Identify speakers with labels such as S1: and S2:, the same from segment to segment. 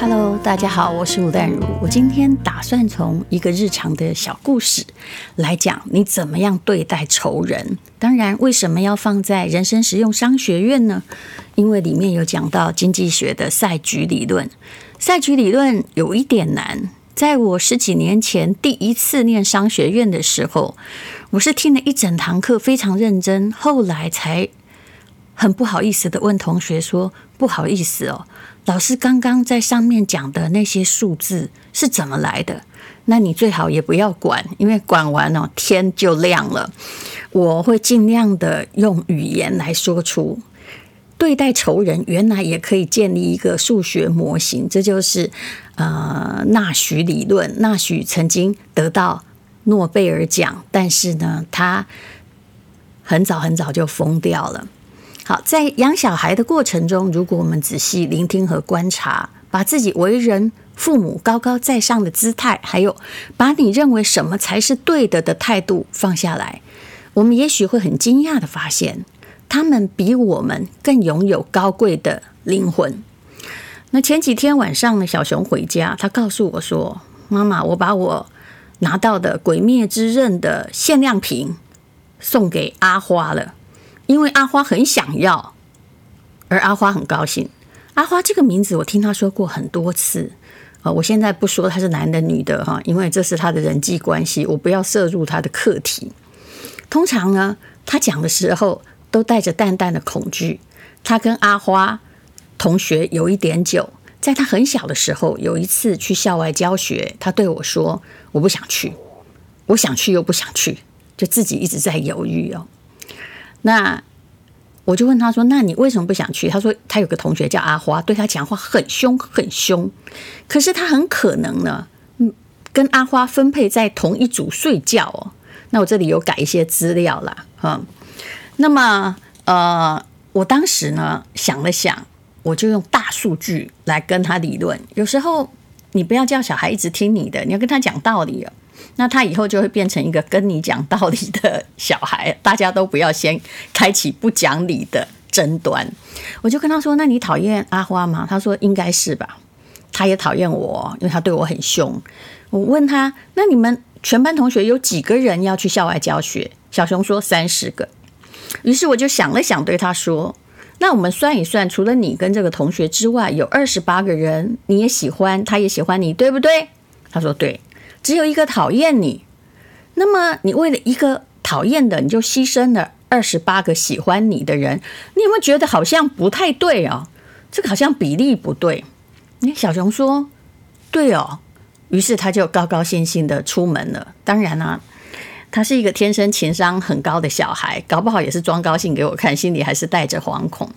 S1: Hello，大家好，我是吴淡如。我今天打算从一个日常的小故事来讲，你怎么样对待仇人。当然，为什么要放在人生实用商学院呢？因为里面有讲到经济学的赛局理论。赛局理论有一点难，在我十几年前第一次念商学院的时候，我是听了一整堂课，非常认真，后来才很不好意思的问同学说：“不好意思哦。”老师刚刚在上面讲的那些数字是怎么来的？那你最好也不要管，因为管完哦，天就亮了。我会尽量的用语言来说出，对待仇人原来也可以建立一个数学模型，这就是呃纳许理论。纳许曾经得到诺贝尔奖，但是呢，他很早很早就疯掉了。好，在养小孩的过程中，如果我们仔细聆听和观察，把自己为人父母高高在上的姿态，还有把你认为什么才是对的的态度放下来，我们也许会很惊讶的发现，他们比我们更拥有高贵的灵魂。那前几天晚上呢，小熊回家，他告诉我说：“妈妈，我把我拿到的《鬼灭之刃》的限量品送给阿花了。”因为阿花很想要，而阿花很高兴。阿花这个名字我听他说过很多次，啊，我现在不说他是男的女的哈，因为这是他的人际关系，我不要涉入他的课题。通常呢，他讲的时候都带着淡淡的恐惧。他跟阿花同学有一点久，在他很小的时候，有一次去校外教学，他对我说：“我不想去，我想去又不想去，就自己一直在犹豫哦。”那我就问他说：“那你为什么不想去？”他说：“他有个同学叫阿花，对他讲话很凶很凶。可是他很可能呢，嗯，跟阿花分配在同一组睡觉哦。那我这里有改一些资料啦，哈。那么呃，我当时呢想了想，我就用大数据来跟他理论。有时候你不要叫小孩一直听你的，你要跟他讲道理哦。”那他以后就会变成一个跟你讲道理的小孩，大家都不要先开启不讲理的争端。我就跟他说：“那你讨厌阿花吗？”他说：“应该是吧。”他也讨厌我，因为他对我很凶。我问他：“那你们全班同学有几个人要去校外教学？”小熊说：“三十个。”于是我就想了想，对他说：“那我们算一算，除了你跟这个同学之外，有二十八个人你也喜欢，他也喜欢你，对不对？”他说：“对。”只有一个讨厌你，那么你为了一个讨厌的，你就牺牲了二十八个喜欢你的人，你有没有觉得好像不太对哦？这个好像比例不对。你小熊说：“对哦。”于是他就高高兴兴的出门了。当然啦、啊，他是一个天生情商很高的小孩，搞不好也是装高兴给我看，心里还是带着惶恐。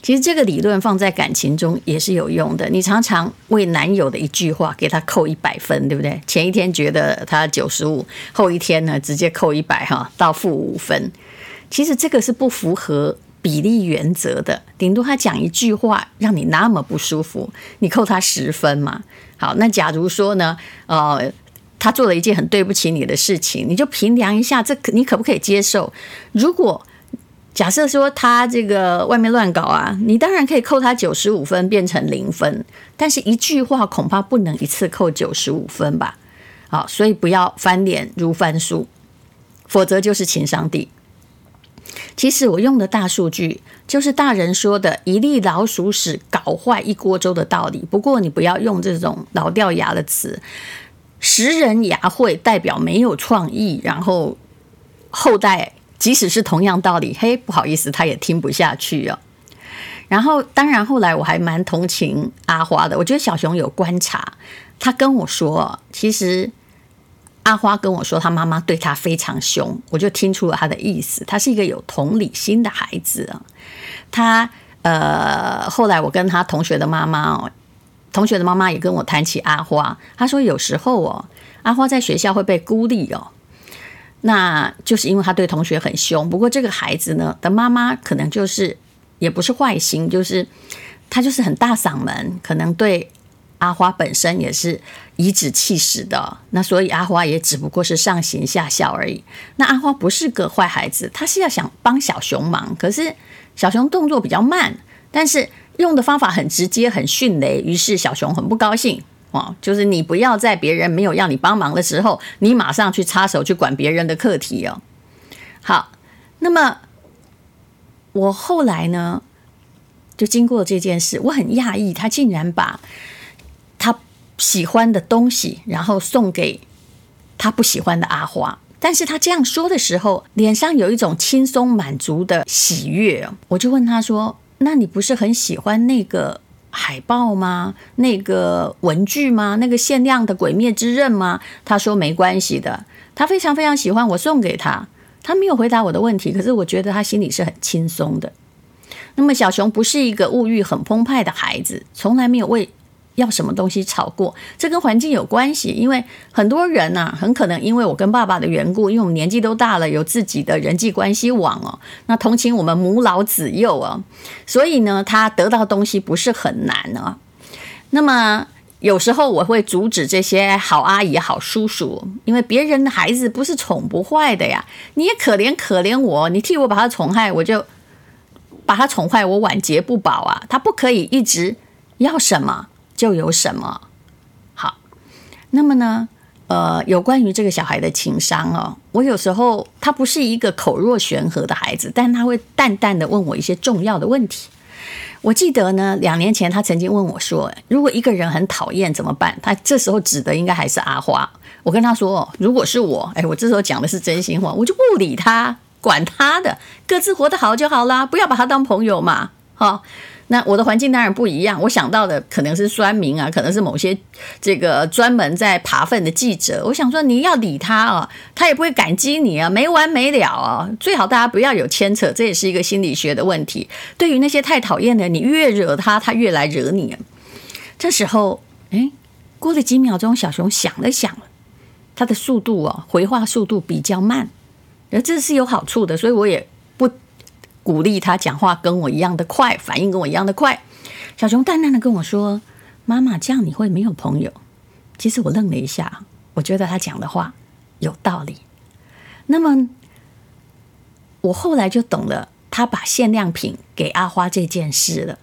S1: 其实这个理论放在感情中也是有用的。你常常为男友的一句话给他扣一百分，对不对？前一天觉得他九十五，后一天呢直接扣一百哈，到负五分。其实这个是不符合比例原则的。顶多他讲一句话让你那么不舒服，你扣他十分嘛。好，那假如说呢，呃，他做了一件很对不起你的事情，你就评量一下，这可你可不可以接受？如果假设说他这个外面乱搞啊，你当然可以扣他九十五分，变成零分。但是一句话恐怕不能一次扣九十五分吧？好，所以不要翻脸如翻书，否则就是情商低。其实我用的大数据就是大人说的一粒老鼠屎搞坏一锅粥的道理。不过你不要用这种老掉牙的词，食人牙慧代表没有创意，然后后代。即使是同样道理，嘿，不好意思，他也听不下去哦。然后，当然后来我还蛮同情阿花的。我觉得小熊有观察，他跟我说，其实阿花跟我说，他妈妈对他非常凶，我就听出了他的意思。他是一个有同理心的孩子啊。他呃，后来我跟他同学的妈妈哦，同学的妈妈也跟我谈起阿花，他说有时候哦，阿花在学校会被孤立哦。那就是因为他对同学很凶，不过这个孩子呢的妈妈可能就是也不是坏心，就是他就是很大嗓门，可能对阿花本身也是颐指气使的。那所以阿花也只不过是上行下效而已。那阿花不是个坏孩子，他是要想帮小熊忙，可是小熊动作比较慢，但是用的方法很直接，很迅雷，于是小熊很不高兴哦，就是你不要在别人没有要你帮忙的时候，你马上去插手去管别人的课题哦。好，那么我后来呢，就经过这件事，我很讶异，他竟然把他喜欢的东西，然后送给他不喜欢的阿花。但是他这样说的时候，脸上有一种轻松满足的喜悦。我就问他说：“那你不是很喜欢那个海报吗？那个文具吗？那个限量的《鬼灭之刃》吗？”他说：“没关系的，他非常非常喜欢，我送给他。”他没有回答我的问题，可是我觉得他心里是很轻松的。那么小熊不是一个物欲很澎湃的孩子，从来没有为要什么东西吵过，这跟环境有关系。因为很多人呐、啊，很可能因为我跟爸爸的缘故，因为我们年纪都大了，有自己的人际关系网哦，那同情我们母老子幼啊，所以呢，他得到东西不是很难啊。那么有时候我会阻止这些好阿姨、好叔叔，因为别人的孩子不是宠不坏的呀。你也可怜可怜我，你替我把他宠坏，我就把他宠坏，我晚节不保啊。他不可以一直要什么。就有什么好，那么呢，呃，有关于这个小孩的情商哦，我有时候他不是一个口若悬河的孩子，但他会淡淡的问我一些重要的问题。我记得呢，两年前他曾经问我说：“如果一个人很讨厌怎么办？”他这时候指的应该还是阿花。我跟他说：“如果是我，哎，我这时候讲的是真心话，我就不理他，管他的，各自活得好就好啦，不要把他当朋友嘛，哈。”那我的环境当然不一样，我想到的可能是酸民啊，可能是某些这个专门在扒粪的记者。我想说，你要理他啊，他也不会感激你啊，没完没了啊。最好大家不要有牵扯，这也是一个心理学的问题。对于那些太讨厌的，你越惹他，他越来惹你。这时候，哎，过了几秒钟，小熊想了想，他的速度啊，回话速度比较慢，而这是有好处的，所以我也。鼓励他讲话跟我一样的快，反应跟我一样的快。小熊淡淡的跟我说：“妈妈，这样你会没有朋友。”其实我愣了一下，我觉得他讲的话有道理。那么我后来就懂了，他把限量品给阿花这件事了。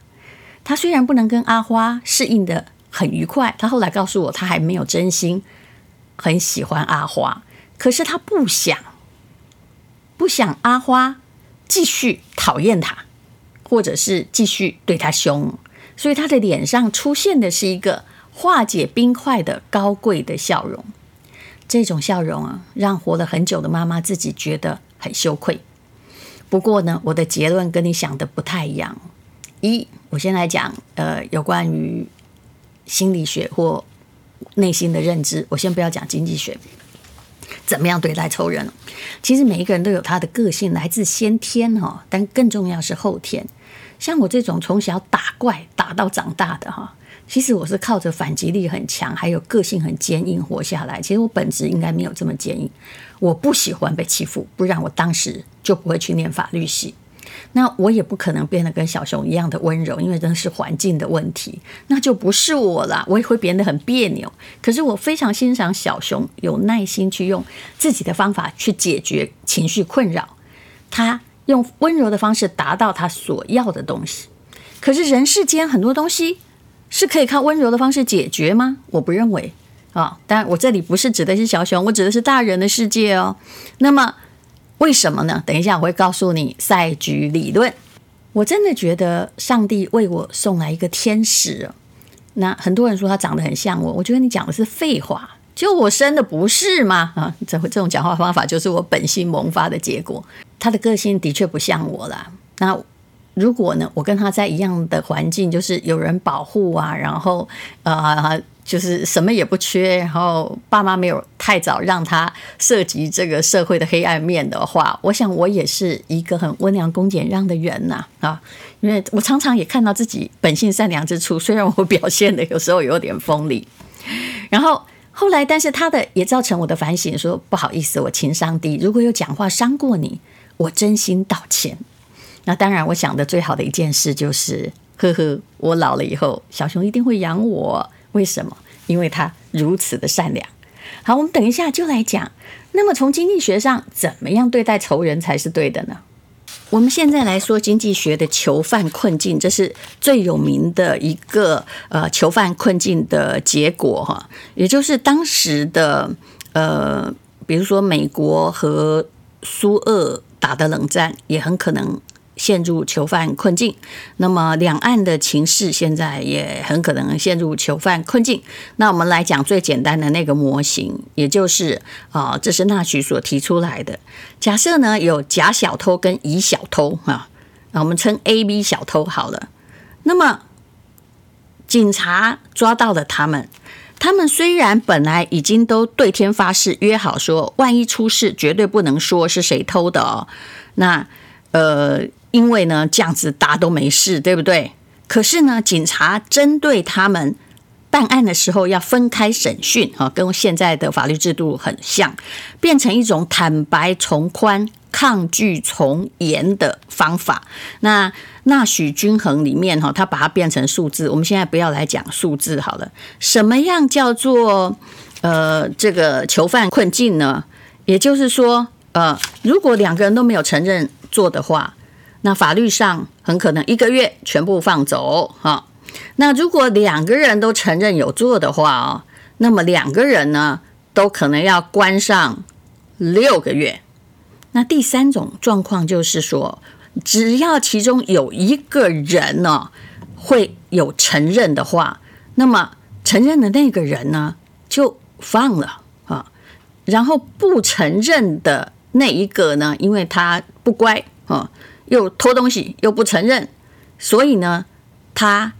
S1: 他虽然不能跟阿花适应的很愉快，他后来告诉我，他还没有真心很喜欢阿花，可是他不想，不想阿花。继续讨厌他，或者是继续对他凶，所以他的脸上出现的是一个化解冰块的高贵的笑容。这种笑容啊，让活了很久的妈妈自己觉得很羞愧。不过呢，我的结论跟你想的不太一样。一，我先来讲，呃，有关于心理学或内心的认知。我先不要讲经济学。怎么样对待仇人？其实每一个人都有他的个性，来自先天哈，但更重要是后天。像我这种从小打怪打到长大的哈，其实我是靠着反击力很强，还有个性很坚硬活下来。其实我本质应该没有这么坚硬。我不喜欢被欺负，不然我当时就不会去念法律系。那我也不可能变得跟小熊一样的温柔，因为真的是环境的问题，那就不是我了。我也会变得很别扭。可是我非常欣赏小熊有耐心去用自己的方法去解决情绪困扰，他用温柔的方式达到他所要的东西。可是人世间很多东西是可以靠温柔的方式解决吗？我不认为啊。当然，我这里不是指的是小熊，我指的是大人的世界哦。那么。为什么呢？等一下我会告诉你赛局理论。我真的觉得上帝为我送来一个天使。那很多人说他长得很像我，我觉得你讲的是废话。就我生的不是吗？啊，这这种讲话方法就是我本性萌发的结果。他的个性的确不像我啦。那如果呢，我跟他在一样的环境，就是有人保护啊，然后呃。就是什么也不缺，然后爸妈没有太早让他涉及这个社会的黑暗面的话，我想我也是一个很温良恭俭让的人呐啊，因为我常常也看到自己本性善良之处，虽然我表现的有时候有点锋利，然后后来，但是他的也造成我的反省，说不好意思，我情商低，如果有讲话伤过你，我真心道歉。那当然，我想的最好的一件事就是，呵呵，我老了以后，小熊一定会养我。为什么？因为他如此的善良。好，我们等一下就来讲。那么从经济学上，怎么样对待仇人才是对的呢？我们现在来说经济学的囚犯困境，这是最有名的一个呃囚犯困境的结果哈，也就是当时的呃，比如说美国和苏俄打的冷战，也很可能。陷入囚犯困境，那么两岸的情势现在也很可能陷入囚犯困境。那我们来讲最简单的那个模型，也就是啊，这是纳许所提出来的。假设呢有甲小偷跟乙小偷啊，那我们称 A、B 小偷好了。那么警察抓到了他们，他们虽然本来已经都对天发誓约好说，万一出事绝对不能说是谁偷的哦。那呃。因为呢，这样子大家都没事，对不对？可是呢，警察针对他们办案的时候要分开审讯，哈，跟现在的法律制度很像，变成一种坦白从宽、抗拒从严的方法。那纳许均衡里面，哈，他把它变成数字。我们现在不要来讲数字好了。什么样叫做呃这个囚犯困境呢？也就是说，呃，如果两个人都没有承认做的话。那法律上很可能一个月全部放走哈。那如果两个人都承认有做的话哦，那么两个人呢都可能要关上六个月。那第三种状况就是说，只要其中有一个人呢会有承认的话，那么承认的那个人呢就放了啊。然后不承认的那一个呢，因为他不乖啊。又偷东西，又不承认，所以呢，他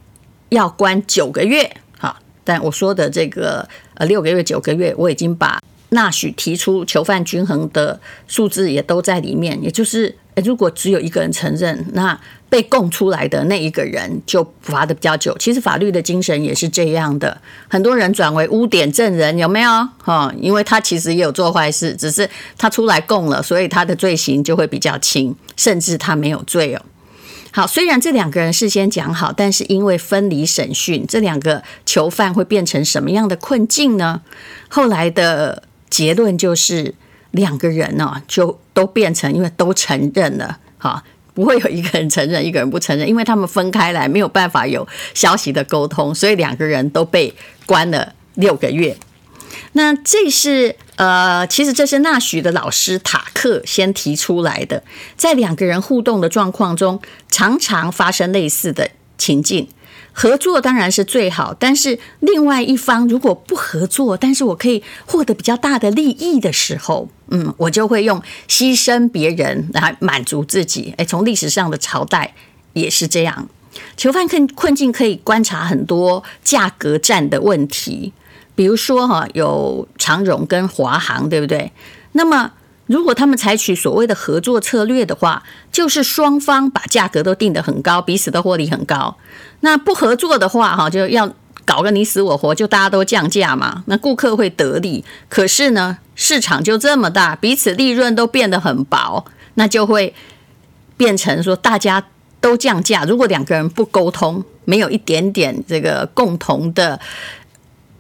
S1: 要关九个月。好，但我说的这个呃六个月、九个月，我已经把纳许提出囚犯均衡的数字也都在里面。也就是，如果只有一个人承认，那被供出来的那一个人就罚的比较久。其实法律的精神也是这样的，很多人转为污点证人，有没有？哈，因为他其实也有做坏事，只是他出来供了，所以他的罪行就会比较轻，甚至他没有罪哦。好，虽然这两个人事先讲好，但是因为分离审讯，这两个囚犯会变成什么样的困境呢？后来的结论就是两个人呢，就都变成，因为都承认了，哈。不会有一个人承认，一个人不承认，因为他们分开来，没有办法有消息的沟通，所以两个人都被关了六个月。那这是呃，其实这是纳许的老师塔克先提出来的，在两个人互动的状况中，常常发生类似的情境。合作当然是最好，但是另外一方如果不合作，但是我可以获得比较大的利益的时候，嗯，我就会用牺牲别人来满足自己。诶，从历史上的朝代也是这样。囚犯困困境可以观察很多价格战的问题，比如说哈，有长荣跟华航，对不对？那么。如果他们采取所谓的合作策略的话，就是双方把价格都定得很高，彼此都获利很高。那不合作的话，哈，就要搞个你死我活，就大家都降价嘛。那顾客会得利，可是呢，市场就这么大，彼此利润都变得很薄，那就会变成说大家都降价。如果两个人不沟通，没有一点点这个共同的。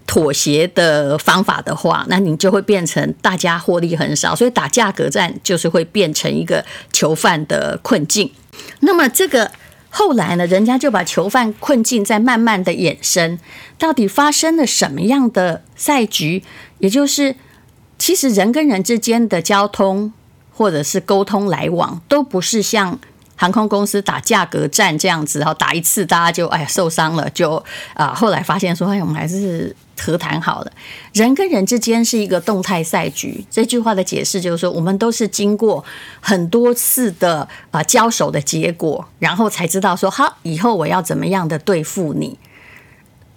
S1: 妥协的方法的话，那你就会变成大家获利很少，所以打价格战就是会变成一个囚犯的困境。那么这个后来呢，人家就把囚犯困境在慢慢的衍生，到底发生了什么样的赛局？也就是，其实人跟人之间的交通或者是沟通来往，都不是像。航空公司打价格战这样子，然后打一次大家就哎呀受伤了，就啊后来发现说哎我们还是和谈好了。人跟人之间是一个动态赛局，这句话的解释就是说，我们都是经过很多次的啊交手的结果，然后才知道说好以后我要怎么样的对付你。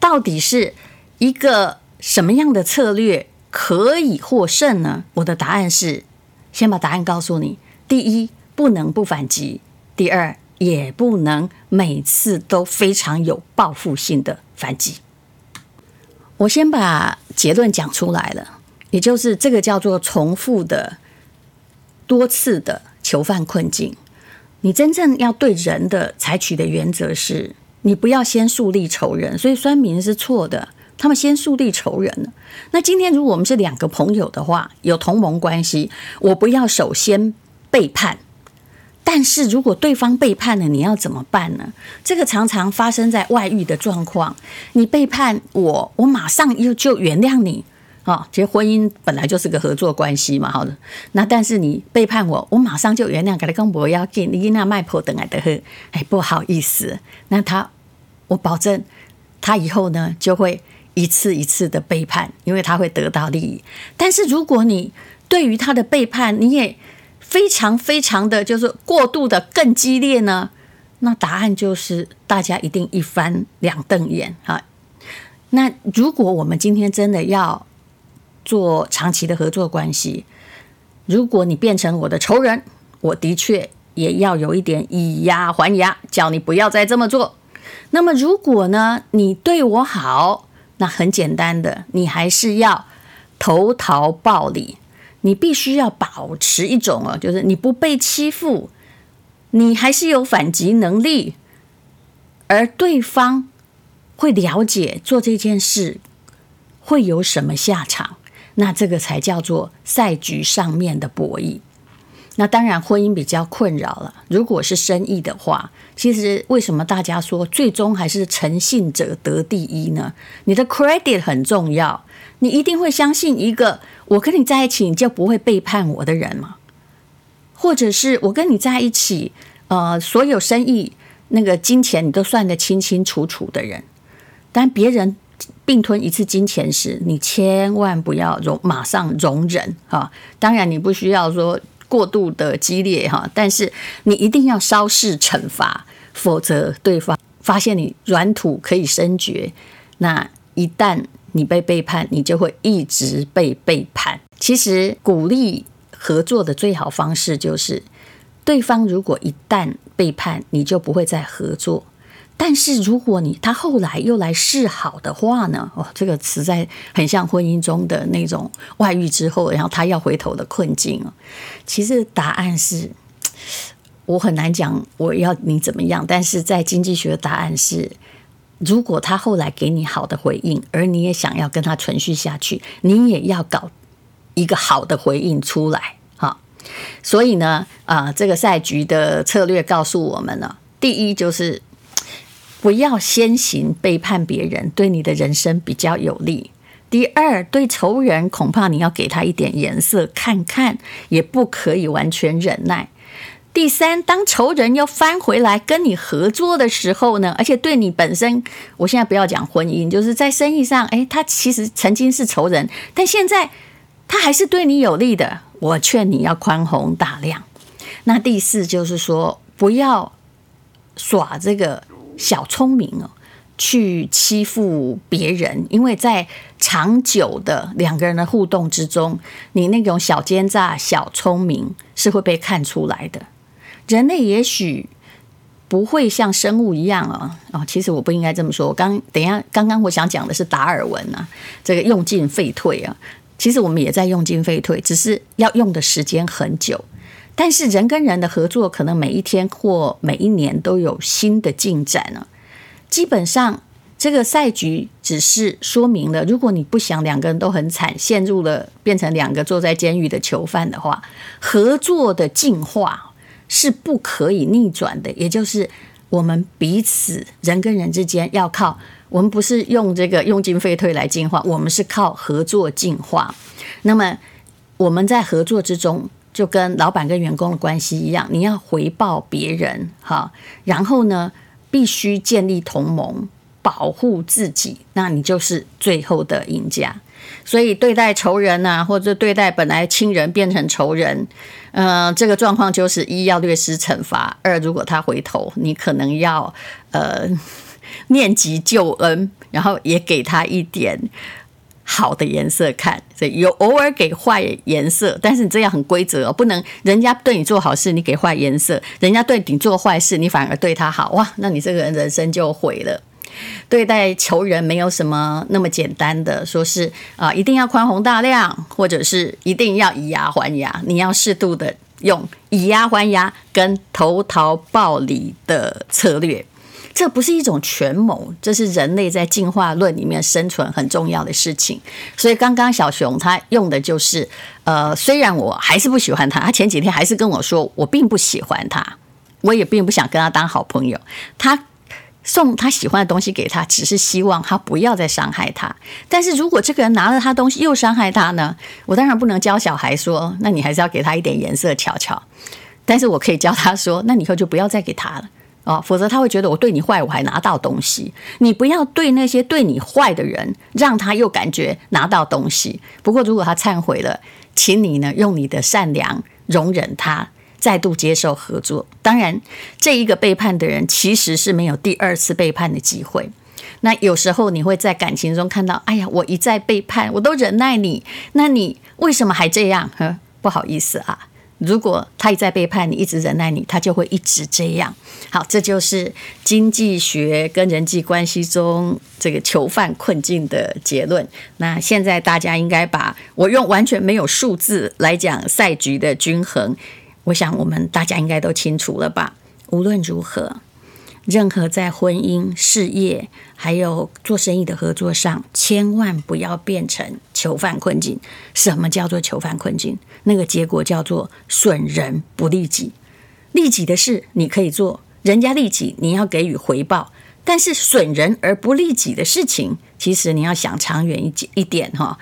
S1: 到底是一个什么样的策略可以获胜呢？我的答案是，先把答案告诉你：第一，不能不反击。第二，也不能每次都非常有报复性的反击。我先把结论讲出来了，也就是这个叫做重复的、多次的囚犯困境。你真正要对人的采取的原则是，你不要先树立仇人。所以酸民是错的，他们先树立仇人。那今天如果我们是两个朋友的话，有同盟关系，我不要首先背叛。但是如果对方背叛了，你要怎么办呢？这个常常发生在外遇的状况。你背叛我，我马上又就原谅你啊！其实婚姻本来就是个合作关系嘛，好的。那但是你背叛我，我马上就原谅，给他跟不要紧，你那卖婆等来的喝，哎，不好意思。那他，我保证，他以后呢就会一次一次的背叛，因为他会得到利益。但是如果你对于他的背叛，你也非常非常的就是过度的更激烈呢？那答案就是大家一定一翻两瞪眼啊！那如果我们今天真的要做长期的合作关系，如果你变成我的仇人，我的确也要有一点以牙还牙，叫你不要再这么做。那么如果呢，你对我好，那很简单的，你还是要投桃报李。你必须要保持一种哦，就是你不被欺负，你还是有反击能力，而对方会了解做这件事会有什么下场，那这个才叫做赛局上面的博弈。那当然，婚姻比较困扰了。如果是生意的话，其实为什么大家说最终还是诚信者得第一呢？你的 credit 很重要，你一定会相信一个我跟你在一起你就不会背叛我的人吗？或者是我跟你在一起，呃，所有生意那个金钱你都算得清清楚楚的人，当别人并吞一次金钱时，你千万不要容马上容忍哈。当然，你不需要说。过度的激烈哈，但是你一定要稍事惩罚，否则对方发现你软土可以深掘，那一旦你被背叛，你就会一直被背叛。其实鼓励合作的最好方式就是，对方如果一旦背叛，你就不会再合作。但是如果你他后来又来示好的话呢？哦，这个实在很像婚姻中的那种外遇之后，然后他要回头的困境哦。其实答案是，我很难讲我要你怎么样。但是在经济学的答案是，如果他后来给你好的回应，而你也想要跟他存续下去，你也要搞一个好的回应出来。哈，所以呢，啊，这个赛局的策略告诉我们呢，第一就是。不要先行背叛别人，对你的人生比较有利。第二，对仇人恐怕你要给他一点颜色看看，也不可以完全忍耐。第三，当仇人要翻回来跟你合作的时候呢，而且对你本身，我现在不要讲婚姻，就是在生意上，诶，他其实曾经是仇人，但现在他还是对你有利的，我劝你要宽宏大量。那第四就是说，不要耍这个。小聪明哦，去欺负别人，因为在长久的两个人的互动之中，你那种小奸诈、小聪明是会被看出来的。人类也许不会像生物一样啊，哦，其实我不应该这么说。我刚等一下，刚刚我想讲的是达尔文啊，这个用进废退啊，其实我们也在用进废退，只是要用的时间很久。但是人跟人的合作，可能每一天或每一年都有新的进展呢。基本上，这个赛局只是说明了，如果你不想两个人都很惨，陷入了变成两个坐在监狱的囚犯的话，合作的进化是不可以逆转的。也就是我们彼此人跟人之间要靠，我们不是用这个用进废退来进化，我们是靠合作进化。那么我们在合作之中。就跟老板跟员工的关系一样，你要回报别人哈，然后呢，必须建立同盟，保护自己，那你就是最后的赢家。所以对待仇人呐、啊，或者对待本来亲人变成仇人，嗯、呃，这个状况就是一要略施惩罚，二如果他回头，你可能要呃念及救恩，然后也给他一点。好的颜色看，所以有偶尔给坏颜色，但是你这样很规则哦，不能人家对你做好事，你给坏颜色；人家对你做坏事，你反而对他好，哇，那你这个人人生就毁了。对待仇人没有什么那么简单的，说是啊，一定要宽宏大量，或者是一定要以牙还牙，你要适度的用以牙还牙跟投桃报李的策略。这不是一种权谋，这是人类在进化论里面生存很重要的事情。所以刚刚小熊他用的就是，呃，虽然我还是不喜欢他，他前几天还是跟我说我并不喜欢他，我也并不想跟他当好朋友。他送他喜欢的东西给他，只是希望他不要再伤害他。但是如果这个人拿了他东西又伤害他呢？我当然不能教小孩说，那你还是要给他一点颜色瞧瞧。但是我可以教他说，那你以后就不要再给他了哦，否则他会觉得我对你坏，我还拿到东西。你不要对那些对你坏的人，让他又感觉拿到东西。不过如果他忏悔了，请你呢用你的善良容忍他。再度接受合作，当然，这一个背叛的人其实是没有第二次背叛的机会。那有时候你会在感情中看到，哎呀，我一再背叛，我都忍耐你，那你为什么还这样？呵，不好意思啊，如果他一再背叛你，一直忍耐你，他就会一直这样。好，这就是经济学跟人际关系中这个囚犯困境的结论。那现在大家应该把我用完全没有数字来讲赛局的均衡。我想，我们大家应该都清楚了吧？无论如何，任何在婚姻、事业还有做生意的合作上，千万不要变成囚犯困境。什么叫做囚犯困境？那个结果叫做损人不利己。利己的事你可以做，人家利己，你要给予回报。但是损人而不利己的事情，其实你要想长远一一点哈，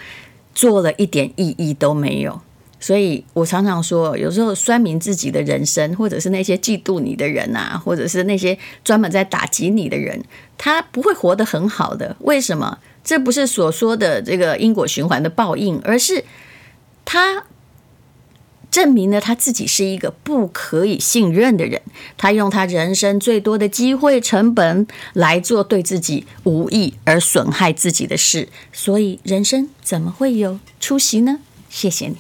S1: 做了一点意义都没有。所以我常常说，有时候酸明自己的人生，或者是那些嫉妒你的人啊，或者是那些专门在打击你的人，他不会活得很好的。为什么？这不是所说的这个因果循环的报应，而是他证明了他自己是一个不可以信任的人。他用他人生最多的机会成本来做对自己无益而损害自己的事。所以人生怎么会有出息呢？谢谢你。